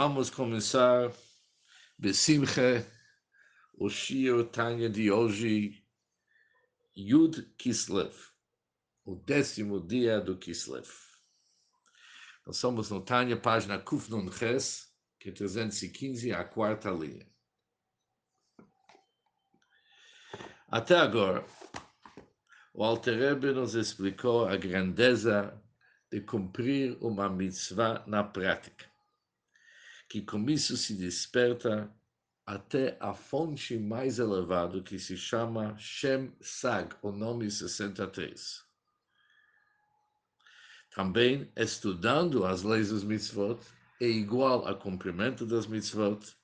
Vamos começar Besimche, o Shio Tanya de hoje, Yud Kislev, o décimo dia do Kislev. Nós somos no Tanya, página Kuf Nun Ches, que é 315, a quarta linha. Até agora, o Alter Rebbe nos explicou a grandeza de cumprir uma mitzvah na prática, que com isso se desperta até a fonte mais elevada que se chama Shem Sag, o nome 63. Também estudando as leis dos mitzvot é igual ao cumprimento das mitzvot.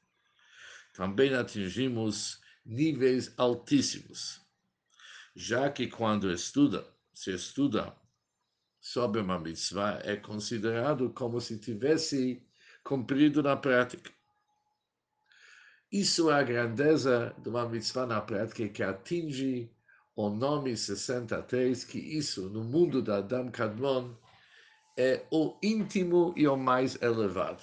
Também atingimos níveis altíssimos, já que quando estuda, se estuda sobre uma mitzvah, é considerado como se tivesse cumprido na prática. Isso é a grandeza de uma mitzvah na prática que atinge o nome 63, que isso, no mundo da Adam Kadmon, é o íntimo e o mais elevado.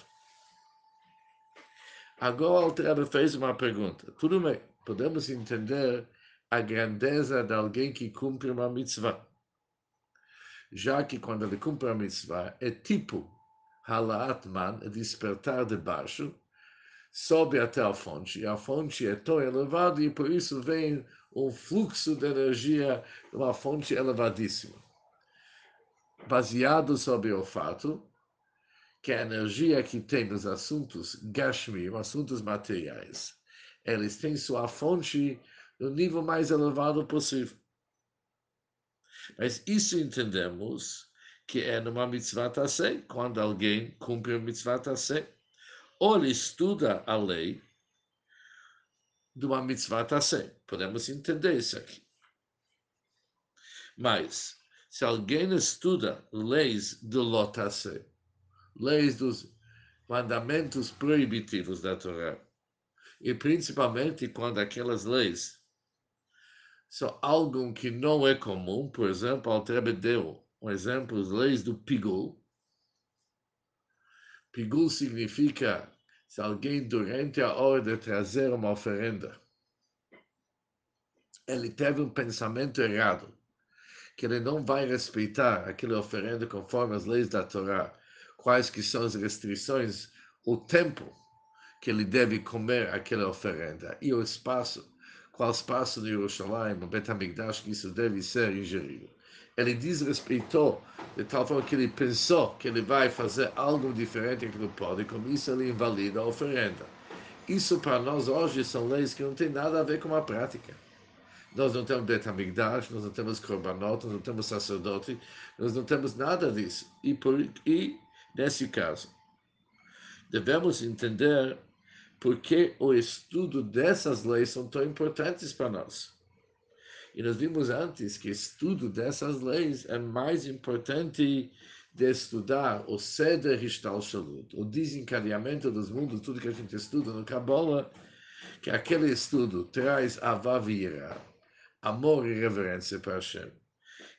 Agora Altrebe fez uma pergunta. Tudo bem, podemos entender a grandeza de alguém que cumpre uma mitzvah. Já que quando ele cumpre a mitzvah, é tipo Halaat Man, é despertar de baixo, sobe até a fonte, e a fonte é tão elevada e por isso vem um fluxo de energia uma fonte elevadíssima. Baseado sobre o fato que a energia que tem nos assuntos Gashmi, assuntos materiais, eles têm sua fonte no nível mais elevado possível. Mas isso entendemos que é numa mitzvah tassé, quando alguém cumpre a mitzvah tassé, ou ele estuda a lei de uma mitzvah tassé. Podemos entender isso aqui. Mas, se alguém estuda leis do lotassé, leis dos mandamentos proibitivos da Torá, e principalmente quando aquelas leis são algo que não é comum, por exemplo, ao deu um exemplo, as leis do pigul. Pigul significa se alguém durante a hora de trazer uma oferenda, ele teve um pensamento errado, que ele não vai respeitar aquela oferenda conforme as leis da Torá, quais que são as restrições, o tempo que ele deve comer aquela oferenda e o espaço, qual espaço de Jerusalém, no Betamigdash, que isso deve ser ingerido. Ele desrespeitou de tal forma que ele pensou que ele vai fazer algo diferente que não pode, e com isso ele invalida a oferenda. Isso para nós hoje são leis que não têm nada a ver com a prática. Nós não temos Betamigdash, nós não temos Korbanot, nós não temos sacerdote, nós não temos nada disso. E, por, e nesse caso, devemos entender por que o estudo dessas leis são tão importantes para nós. E nós vimos antes que estudo dessas leis é mais importante de estudar o Seder Shalut, o desencadeamento dos mundos, tudo que a gente estuda no Kabbalah, que aquele estudo traz avavira, amor e reverência para Hashem.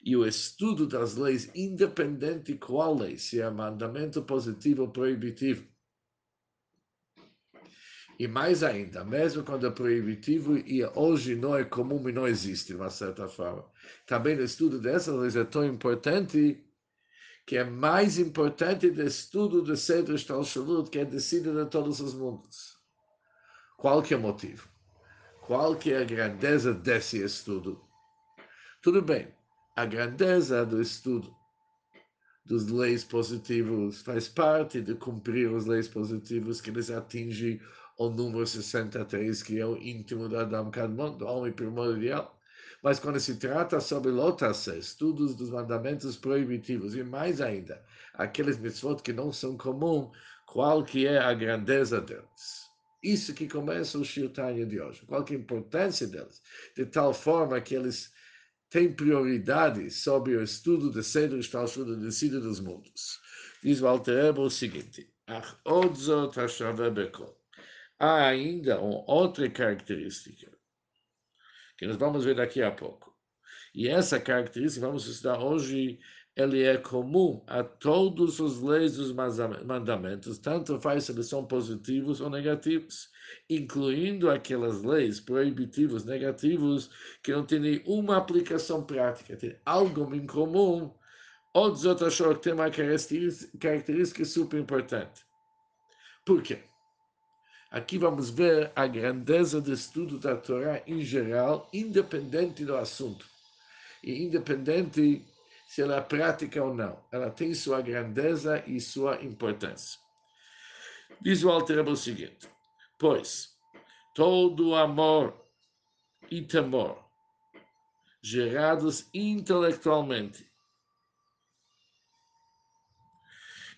E o estudo das leis, independente qual lei, se é mandamento positivo ou proibitivo, e mais ainda, mesmo quando é proibitivo e hoje não é comum e não existe, de uma certa forma. Também o estudo dessas leis é tão importante que é mais importante do estudo do Seder Shtalshalut, que é decidido de todos os mundos. Qual que é o motivo? Qual que é a grandeza desse estudo? Tudo bem, a grandeza do estudo dos leis positivos faz parte de cumprir as leis positivas que eles atingem o número 63, que é o íntimo do Adam Kadmon, do homem primordial. Mas quando se trata sobre lotas, estudos dos mandamentos proibitivos, e mais ainda, aqueles mitzvot que não são comuns, qual que é a grandeza deles? Isso que começa o Shirtanya de hoje. Qual que é a importância deles? De tal forma que eles têm prioridade sobre o estudo de Seder Shtalshut, do descida dos mundos. Diz o Alter o seguinte, Ach odzot bekol há ainda uma outra característica que nós vamos ver daqui a pouco. E essa característica vamos estudar hoje ele é comum a todos os leis dos mandamentos, tanto faz se eles são positivos ou negativos, incluindo aquelas leis proibitivos, negativos, que não têm nenhuma aplicação prática, tem algo em comum, ou outros tem uma característica super importante. Por quê? Aqui vamos ver a grandeza do estudo da Torá em geral, independente do assunto. E independente se ela é prática ou não. Ela tem sua grandeza e sua importância. Diz o o seguinte: Pois todo amor e temor gerados intelectualmente,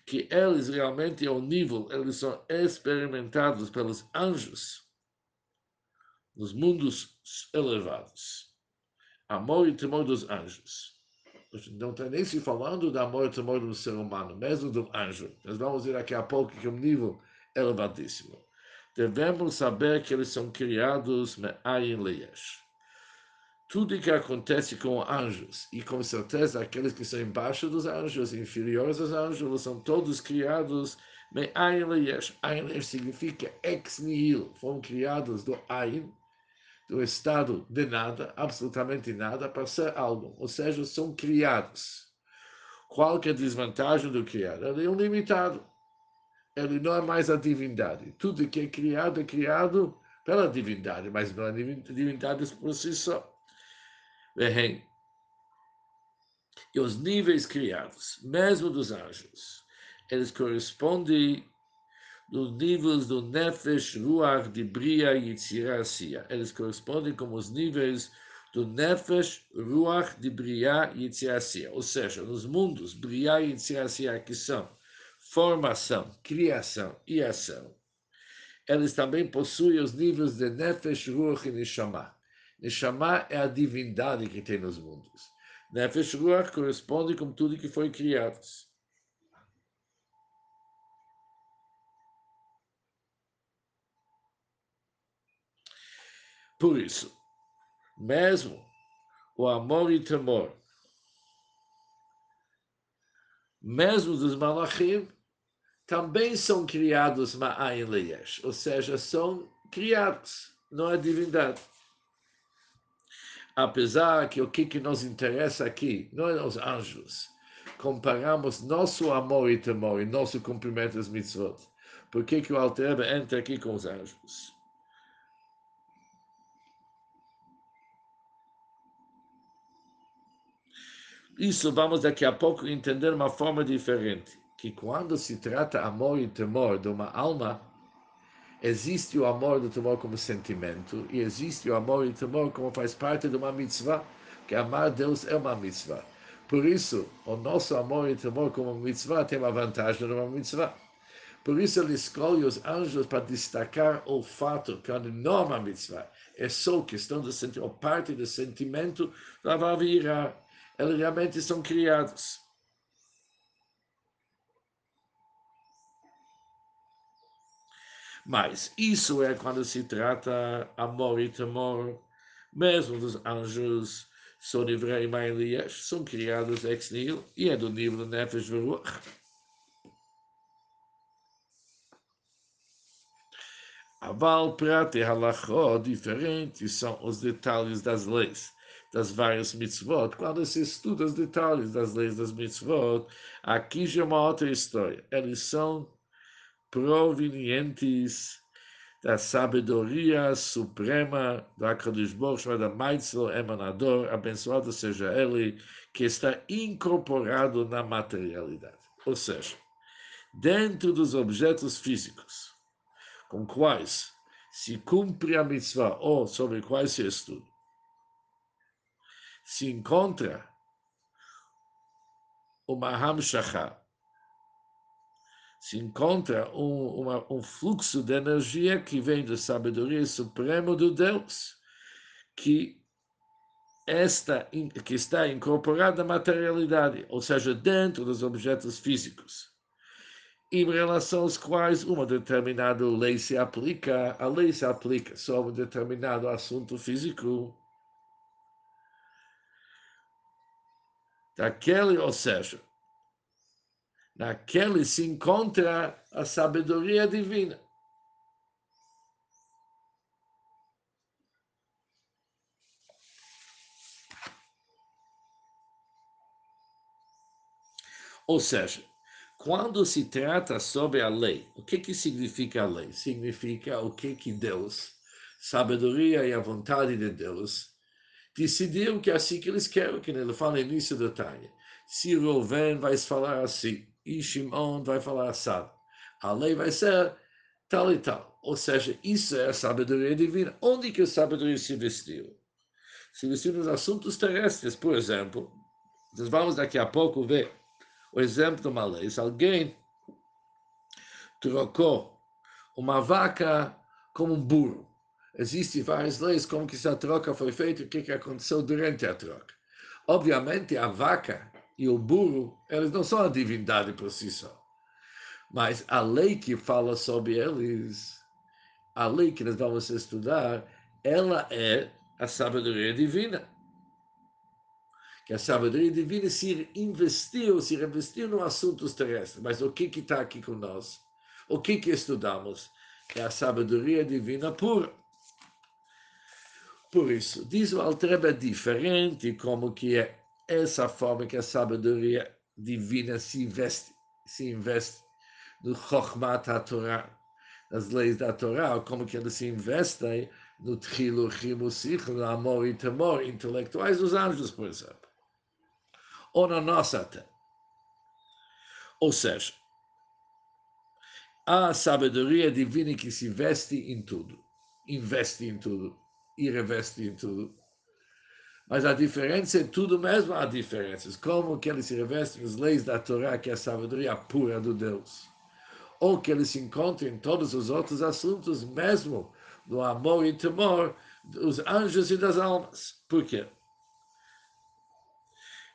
que eles realmente ao nível, eles são experimentados pelos anjos nos mundos elevados. Amor e temor dos anjos não está nem se falando da morte morte do ser humano, mesmo do anjo. Nós vamos ver daqui a pouco que é um nível elevadíssimo. Devemos saber que eles são criados me'ayin leyesh. Tudo que acontece com anjos, e com certeza aqueles que são embaixo dos anjos, inferiores aos anjos, são todos criados me'ayin leyesh. Ayin significa ex nihil. Foram criados do ayin, do estado de nada, absolutamente nada, para ser algo. Ou seja, são criados. Qual que é desvantagem do criado? Ele é ilimitado. Ele não é mais a divindade. Tudo que é criado é criado pela divindade, mas não é divindade por si só. E os níveis criados, mesmo dos anjos, eles correspondem nos níveis do Nefesh, Ruach, de Bria e Yitzirah Eles correspondem como os níveis do Nefesh, Ruach, de Bria e Yitzirah Ou seja, nos mundos Bria e Yitzirah que são formação, criação e ação, eles também possuem os níveis de Nefesh, Ruach e Neshama. Neshama é a divindade que tem nos mundos. Nefesh, Ruach corresponde com tudo que foi criado. Por isso, mesmo o amor e temor, mesmo dos malachim, também são criados ma'ayin leyesh, ou seja, são criados, não é divindade. Apesar que o que, que nos interessa aqui não é os anjos, comparamos nosso amor e temor e nosso cumprimento das mitzvot. Por que, que o Alter entra aqui com os anjos? Isso vamos daqui a pouco entender uma forma diferente, que quando se trata amor e temor de uma alma, existe o amor do temor como sentimento e existe o amor e temor como faz parte de uma mitzvah, que amar Deus é uma mitzvah. Por isso, o nosso amor e temor como mitzvah tem uma vantagem de uma mitzvah. Por isso ele escolhe os anjos para destacar o fato que não é uma mitzvah, é só questão de sentir, ou parte do sentimento da Vavirá eles realmente são criados. Mas isso é quando se trata amor e temor, mesmo dos anjos, são livrei Elias, são criados ex nihilo e é do nível Nefesh Veruach. Aval, Prat e Halachó diferentes são os detalhes das leis das várias mitzvot, quando se estuda os detalhes das leis das mitzvot, aqui já é uma outra história. Eles são provenientes da sabedoria suprema da Kadosh Baruch chamada Maitzlo Emanador, abençoado seja ele, que está incorporado na materialidade. Ou seja, dentro dos objetos físicos com quais se cumpre a mitzvah ou sobre quais se estuda, se encontra uma Hamshachah, se encontra um, uma, um fluxo de energia que vem da sabedoria suprema do Deus, que, esta, que está incorporada na materialidade, ou seja, dentro dos objetos físicos, em relação aos quais uma determinada lei se aplica, a lei se aplica a um determinado assunto físico. Daquele, ou seja, naquele se encontra a sabedoria divina. Ou seja, quando se trata sobre a lei, o que, que significa a lei? Significa o que, que Deus, sabedoria e a vontade de Deus, decidiu que é assim que eles querem, que ele fala no início do Tânia. Se Reuven vai falar assim, e Shimon vai falar assim, a lei vai ser tal e tal. Ou seja, isso é a sabedoria divina. Onde que a sabedoria se vestiu? Se vestiu nos assuntos terrestres, por exemplo. Nós vamos daqui a pouco ver o exemplo de uma lei. Se alguém trocou uma vaca como um burro, existem várias leis como que essa troca foi feita e o que, que aconteceu durante a troca. Obviamente, a vaca e o burro, eles não são a divindade por si só. Mas a lei que fala sobre eles, a lei que nós vamos estudar, ela é a sabedoria divina que a sabedoria divina se investiu, se revestiu no assuntos terrestres. Mas o que está aqui com nós? O que, que estudamos? É a sabedoria divina pura. Por isso, diz o Altreba diferente como que é essa forma que a sabedoria divina se investe, se investe no Chokhmat HaTorah, nas leis da Torá, como que ela se investe no Trilo, Rimo, amor e temor intelectuais dos anjos, por exemplo ou na nossa terra. Ou seja, a sabedoria divina que se veste em tudo, investe em tudo e reveste em tudo. Mas a diferença é tudo mesmo há diferenças. Como que ele se reveste nas leis da Torá, que é a sabedoria pura do Deus. Ou que ele se encontra em todos os outros assuntos, mesmo no amor e temor dos anjos e das almas. Por quê?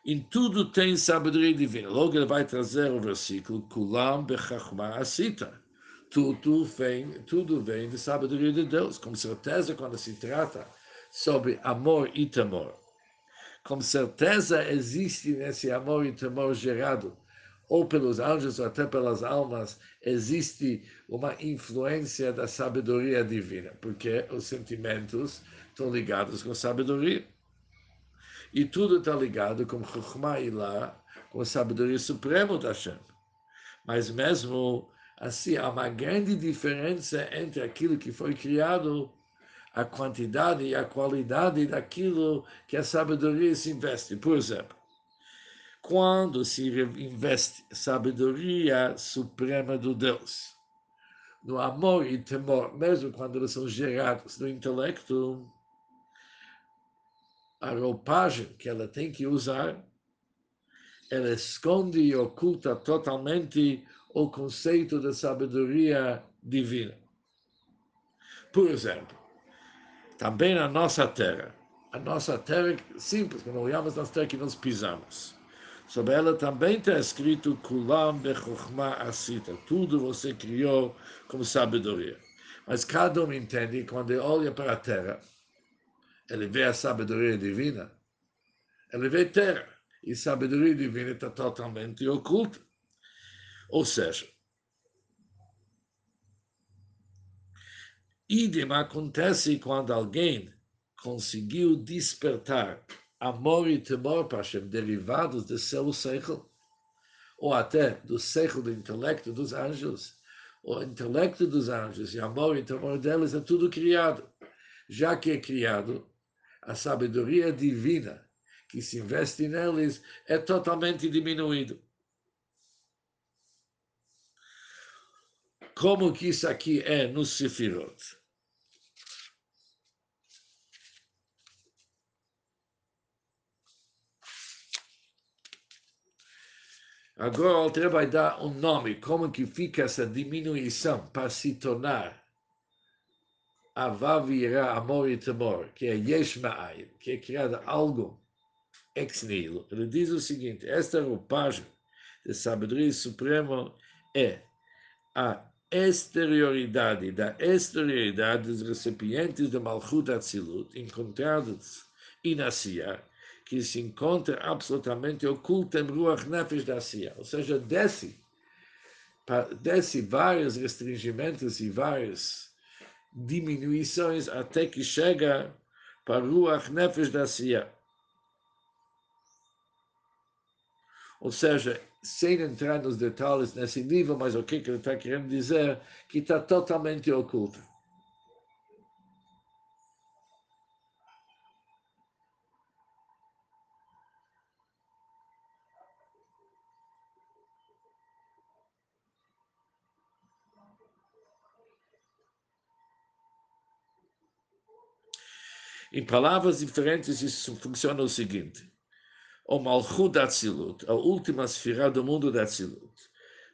Em tudo tem sabedoria divina. Logo ele vai trazer o versículo Kulam bechachma asita. Tudo vem, tudo vem de sabedoria de Deus. Com certeza, quando se trata sobre amor e temor. Com certeza existe nesse amor e temor gerado, ou pelos anjos ou até pelas almas, existe uma influência da sabedoria divina, porque os sentimentos estão ligados com sabedoria. E tudo está ligado com Chokhmah Ilah, com a sabedoria suprema da Hashem. Mas mesmo assim, há uma grande diferença entre aquilo que foi criado, a quantidade e a qualidade daquilo que a sabedoria se investe. Por exemplo, quando se investe sabedoria suprema do Deus, no amor e temor, mesmo quando eles são gerados no intelecto, a roupagem que ela tem que usar, ela esconde e oculta totalmente o conceito da sabedoria divina. Por exemplo, também na nossa terra, a nossa terra simples, quando olhamos nas terras que nós pisamos, sobre ela também está escrito Kulam Bechokhma Asita, tudo você criou como sabedoria. Mas cada um entende, quando olha para a terra, ele vê a sabedoria divina, ele vê terra. E sabedoria divina está totalmente oculta. Ou seja, idem acontece quando alguém conseguiu despertar amor e temor para Hashem derivados do seu seichel, ou até do seichel do intelecto dos anjos. O intelecto dos anjos e amor e temor deles é tudo criado. Já que é criado, a sabedoria divina que se investe neles é totalmente diminuído. Como que isso aqui é no Sefirot? Agora o Alter vai dar um nome, como que fica essa diminuição para se tornar Avav irá, amor e temor, que é Yesh Ma'ayim, que é criado algo ex nihilo. Ele diz o seguinte, esta roupagem de sabedoria suprema é a exterioridade da exterioridade dos recipientes de Malchut Atzilut encontrados em Asiya, que se encontra absolutamente oculto em Ruach Nefesh da Sia, ou seja, desce, desce vários restringimentos e várias diminuições até que chega para Ruach Nefesh da Sia. Ou seja, sem entrar nos detalhes nesse nível, mas o que ele está querendo dizer, que está totalmente oculto. Em palavras diferentes, isso funciona o seguinte o Malchut da Atzilut, a última esfera do mundo da Atzilut.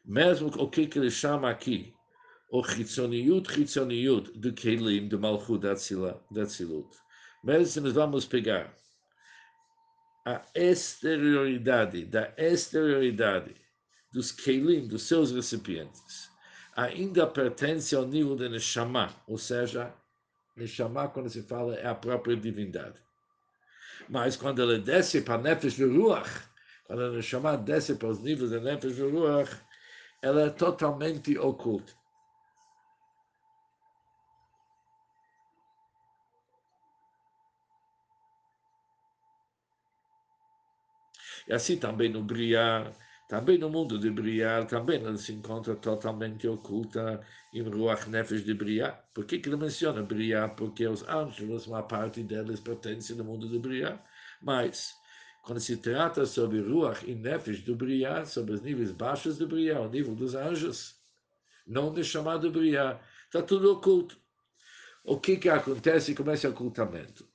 Mesmo o que, ele chama aqui, o Chitzoniut, Chitzoniut do Kelim, do Malchut da Atzilut. Mesmo se nós vamos pegar a exterioridade, da exterioridade dos Kelim, dos seus recipientes, ainda pertence ao nível de Neshama, ou seja, Neshama, quando se fala, é a própria divindade. Mas quando ele desce para Nefesh Ruach, quando ele chama desce para os níveis de Nefesh Ruach, ela é totalmente oculta. E assim também no Briar, também no mundo de Briar, também ela se encontra totalmente oculta em Ruach Nefesh de Briar. Por que, que ele menciona Briar? Porque os anjos, uma parte deles pertence ao mundo de Briar. Mas, quando se trata sobre Ruach e Nefesh do Briar, sobre os níveis baixos do Briar, o nível dos anjos, não de chamado Briar, está tudo oculto. O que, que acontece com esse ocultamento?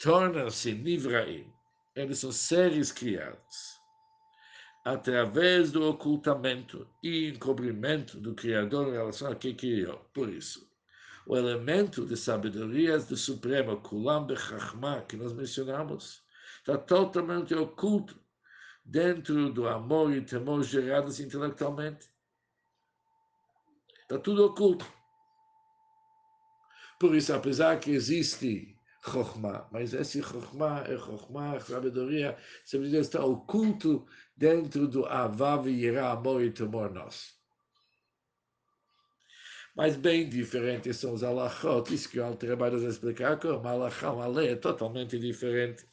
Tornam-se Nivraim. Eles são seres criados através do ocultamento e encobrimento do Criador em relação a quem criou. Por isso, o elemento de sabedoria do Supremo, Kulam Bechachma, que nós mencionamos, está totalmente oculto dentro do amor e temor gerados intelectualmente. Está tudo oculto. Por isso, apesar que existe Chokhmah, mas esse Chokhmah é Chokhmah, sabedoria, sabedoria está oculto dentro do Avav e Yirá, amor e temor nosso. Mas bem diferentes são os alachot, isso que o Alter vai explicar, como alachá, uma lei é totalmente diferente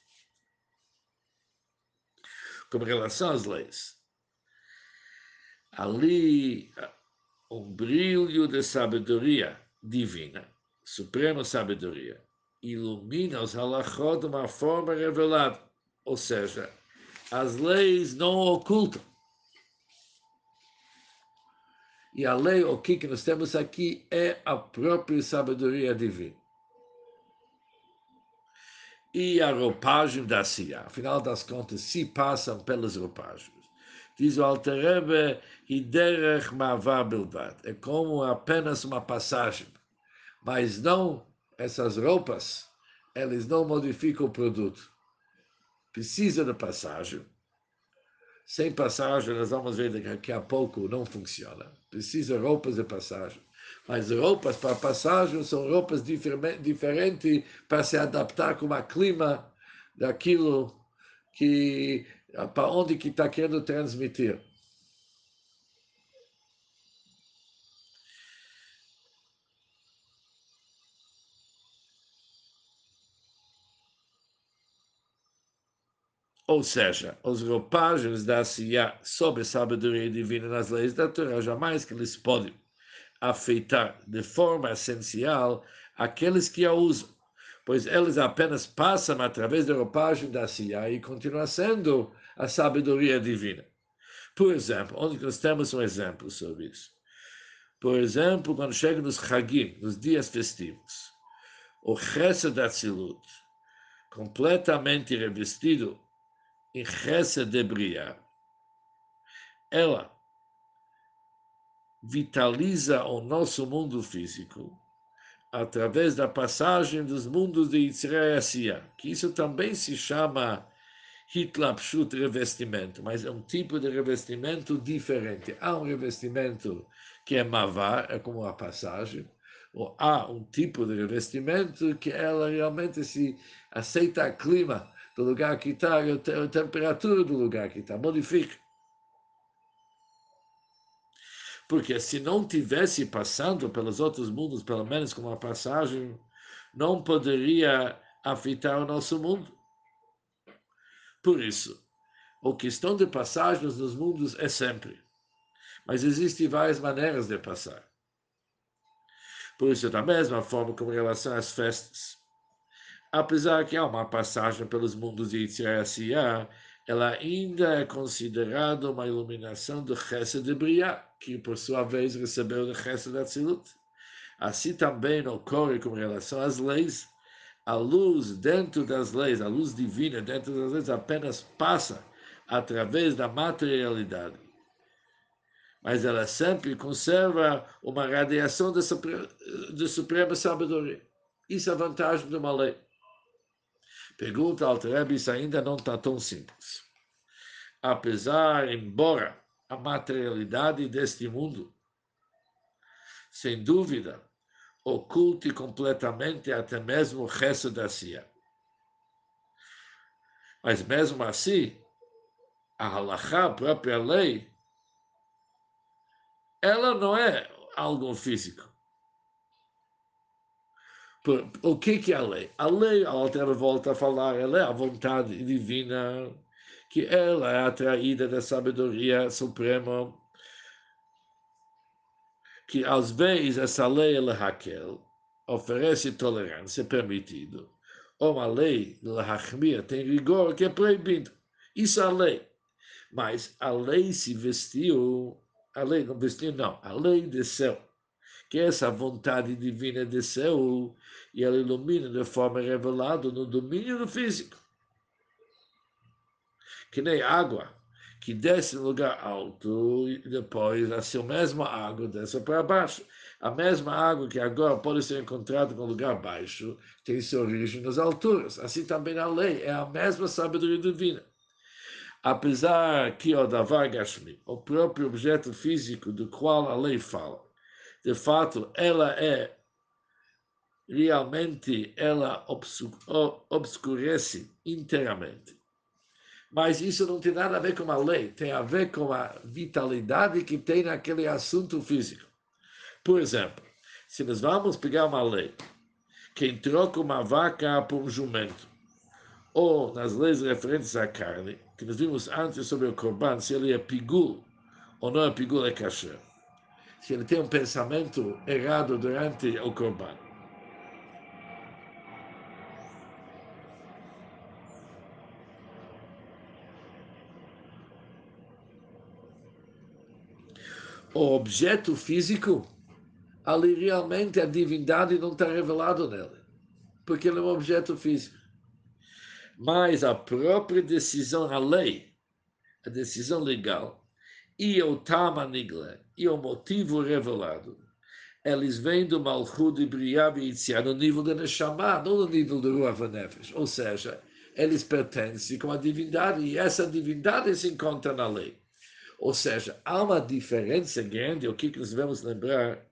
com relação às leis. Ali, um brilho de sabedoria divina, suprema sabedoria, ilumina os halachot de uma forma revelada, ou seja, as leis não ocultam. E a lei, o que nós temos aqui, é a própria sabedoria divina. E a roupagem da Sia. Afinal das contas, se passam pelas roupagens. Diz o Alterebe, Hiderech Mavar Bilvat. É como apenas uma passagem. Mas não, essas roupas, eles não modificam o produto. Precisa de passagem sem passagem, nós vamos ver daqui a pouco, não funciona. Precisa roupas de passagem. Mas roupas para passagem são roupas diferentes para se adaptar com o clima daquilo que para onde que está querendo transmitir. Ou seja, os roupagens da Siyah sobre a sabedoria divina nas leis da Torá jamais que eles podem afetar de forma essencial aqueles que a usam, pois eles apenas passam através da roupagem da Siyah e continuam sendo a sabedoria divina. Por exemplo, onde nós temos um exemplo sobre isso? Por exemplo, quando chega nos Hagim, nos dias festivos, o Chesed da Tzilut, completamente revestido de Briah, ela vitaliza o nosso mundo físico através da passagem dos mundos de Yitzhak que isso também se chama Hitlapshut revestimento, mas é um tipo de revestimento diferente. Há um revestimento que é mavar, é como a passagem, ou há um tipo de revestimento que ela realmente se aceita o clima do lugar que está, a temperatura do lugar que está, modifica. Porque se não tivesse passando pelos outros mundos, pelo menos com uma passagem, não poderia afetar o nosso mundo. Por isso, a questão de passagens nos mundos é sempre. Mas existem várias maneiras de passar. Por isso, da mesma forma como em relação às festas. Apesar que há uma passagem pelos mundos de Yitzhak ela ainda é considerada uma iluminação do Chesed de Briah, que por sua vez recebeu do Chesed da Tzilut. Assim também ocorre com relação às leis. A luz dentro das leis, a luz divina dentro das leis apenas passa através da materialidade. Mas ela sempre conserva uma radiação de, de suprema sabedoria. Isso é a vantagem de uma lei. Pergunta ao Rebbe, ainda não está tão simples. Apesar, embora a materialidade deste mundo, sem dúvida, oculte completamente até mesmo o resto da Cia. Mas mesmo assim, a halakha, a própria lei, ela não é algo físico. O que, que é a lei? A lei, a Altera volta a falar, ela é a vontade divina, que ela é atraída da sabedoria suprema, que às vezes essa lei, ela Raquel, oferece tolerância, permitido, ou uma lei, ela tem rigor, que é proibido. Isso é a lei. Mas a lei se vestiu, a lei não vestiu, não, a lei desceu. Que essa vontade divina desceu e ela ilumina de forma revelada no domínio do físico. Que nem água, que desce no lugar alto e depois a mesma água desce para baixo. A mesma água que agora pode ser encontrada no lugar baixo tem sua origem nas alturas. Assim também a lei é a mesma sabedoria divina apesar que o Davar Gashmi, o próprio objeto físico do qual a lei fala, de fato, ela é realmente, ela obscurece inteiramente. Mas isso não tem nada a ver com a lei, tem a ver com a vitalidade que tem naquele assunto físico. Por exemplo, se nós vamos pegar uma lei, quem troca uma vaca por um jumento, ou nas leis referentes à carne, que nós vimos antes sobre o Corban, se ele é pigul ou não é pigul, é kasher. Se ele tem um pensamento errado durante o Corban. O objeto físico, ali realmente a divindade não está revelada nele, porque ele é um objeto físico mas a própria decisão, a lei, a decisão legal, e o Tama Nigla, e o motivo revelado, eles vêm do Malchut de e Yitzhak no nível da Neshama, não no nível do Ruach Nefesh. Ou seja, eles pertencem com a divindade, e essa divindade se encontra na lei. Ou seja, há uma diferença grande, o que nós devemos lembrar,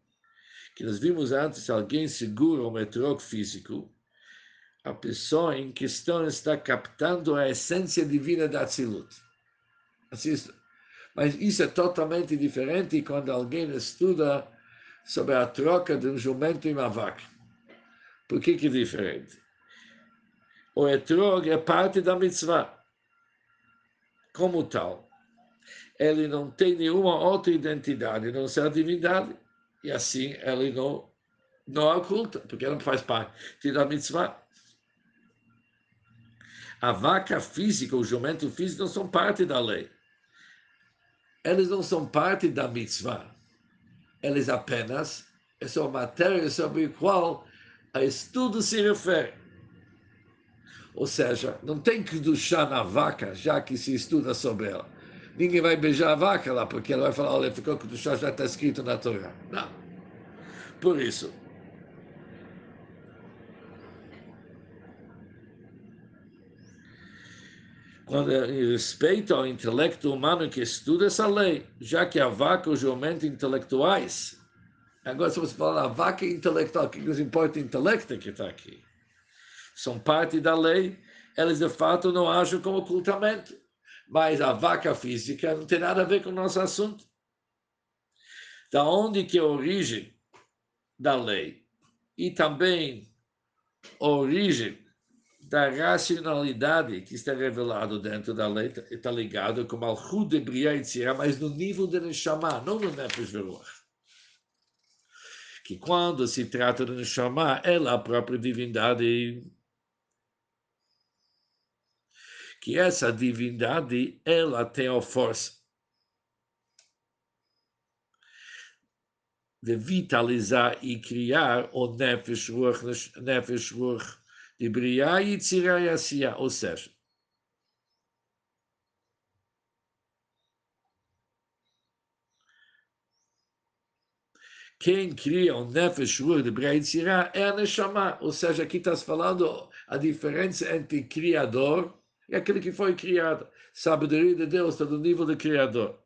que nós vimos antes, alguém segura um metrô físico, a pessoa em questão está captando a essência divina da Atzilut. Mas isso é totalmente diferente quando alguém estuda sobre a troca de um jumento e uma vaca. Por que, que é diferente? O etrog é parte da mitzvah. Como tal, ele não tem nenhuma outra identidade, não ser a divindade, e assim ele não, não oculta, porque não faz parte da mitzvah. A vaca física, o jumento físico não são parte da lei. Eles não são parte da mitzvah. Eles apenas são matéria sobre a qual a estudo se refere. Ou seja, não tem que duchar na vaca, já que se estuda sobre ela. Ninguém vai beijar a vaca lá, porque ela vai falar, olha, ficou com duchar, já está escrito na Torá. Não. Por isso, quando em respeito ao intelecto humano que estuda essa lei, já que a vaca e o jumento intelectuais. Agora, se você falar a vaca intelectual, o que nos importa o intelecto que está aqui? São parte da lei eles de fato não acham como ocultamento. Mas a vaca física não tem nada a ver com o nosso assunto. Da onde que é a origem da lei? E também a origem da racionalidade que está revelado dentro da lei está ligado com Malchut de Briah mas no nível de Neshama, não no Nefesh Veruach. Que quando se trata de Neshama, ela a própria divindade. Que essa divindade, ela tem a força de vitalizar e criar o Nefesh Ruach, Nefesh Ruach de Briá e Tzirá e Asiá, ou seja, quem cria o Nefesh Ruach de Briá e Tzirá é a Neshama, ou seja, aqui está falando a diferença entre criador e aquele que foi criado. Sabedoria de Deus está no nível de criador.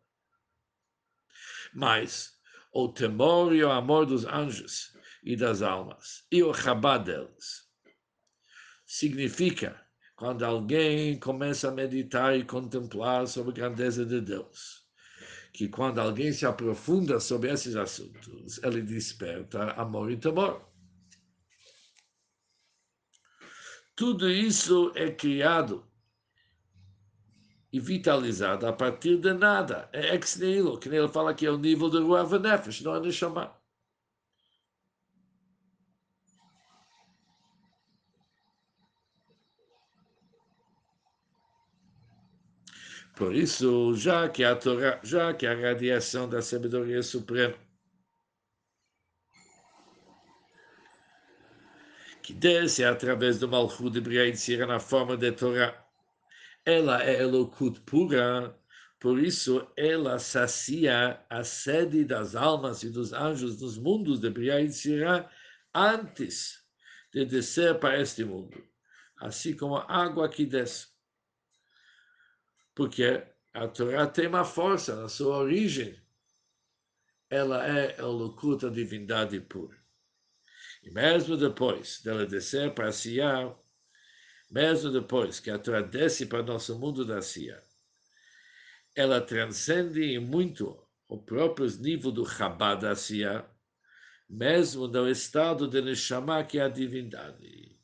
Mas o temor e o amor dos anjos e das almas e o rabá deles significa quando alguém começa a meditar e contemplar sobre a grandeza de Deus. Que quando alguém se aprofunda sobre esses assuntos, ele desperta amor e temor. Tudo isso é criado e vitalizado a partir de nada. É ex nihilo, que ele fala que é o nível do Ruach Nefesh, não é Neshama. Por isso, já que a Torá, já que a radiação da sabedoria suprema, que desce através do Malchut de Briatzira na forma de Torá, ela é Elokut pura, por isso ela sacia a sede das almas e dos anjos nos mundos de Briatzira antes de descer para este mundo, assim como a água que desce porque a Torá tem uma força na sua origem. Ela é a loucura da divindade pura. E mesmo depois dela descer para Siá, mesmo depois que a Torá desce para nosso mundo da Siá, ela transcende muito o próprio nível do Chabad da Siá, mesmo no estado de Neshama, que é a divindade.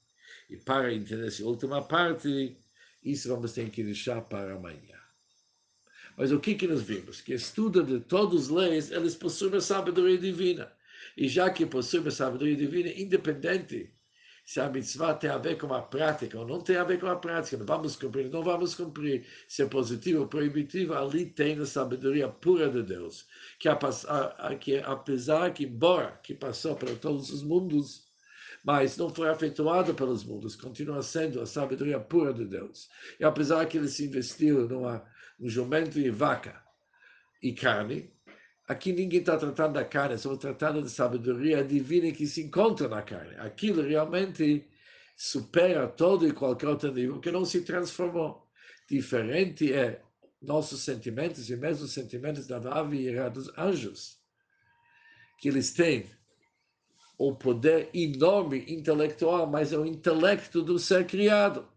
E para entender essa última parte, isso vamos ter que deixar para amanhã. Mas o que, que nós vimos? Que estuda de todas as leis, eles possuem a sabedoria divina. E já que possuem a sabedoria divina, independente se a mitzvah tem a ver com a prática ou não tem a ver com a prática, não vamos cumprir, não vamos cumprir, se é positivo ou proibitivo, ali tem a sabedoria pura de Deus, que, que apesar que, embora que passou para todos os mundos, mas não foi afetuado pelos mundos, continua sendo a sabedoria pura de Deus. E apesar que ele se investiu numa, num jumento e vaca e carne, aqui ninguém está tratando da carne, estamos tratando da sabedoria divina que se encontra na carne. Aquilo realmente supera todo e qualquer outro nível que não se transformou. Diferente é nossos sentimentos e mesmo os sentimentos da ave e dos anjos, que eles têm o poder enorme intelectual, mas é o intelecto do ser criado.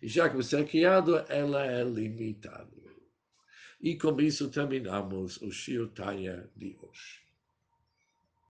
E já que o ser criado, ela é limitada. E com isso terminamos o Shio Tanya de hoje.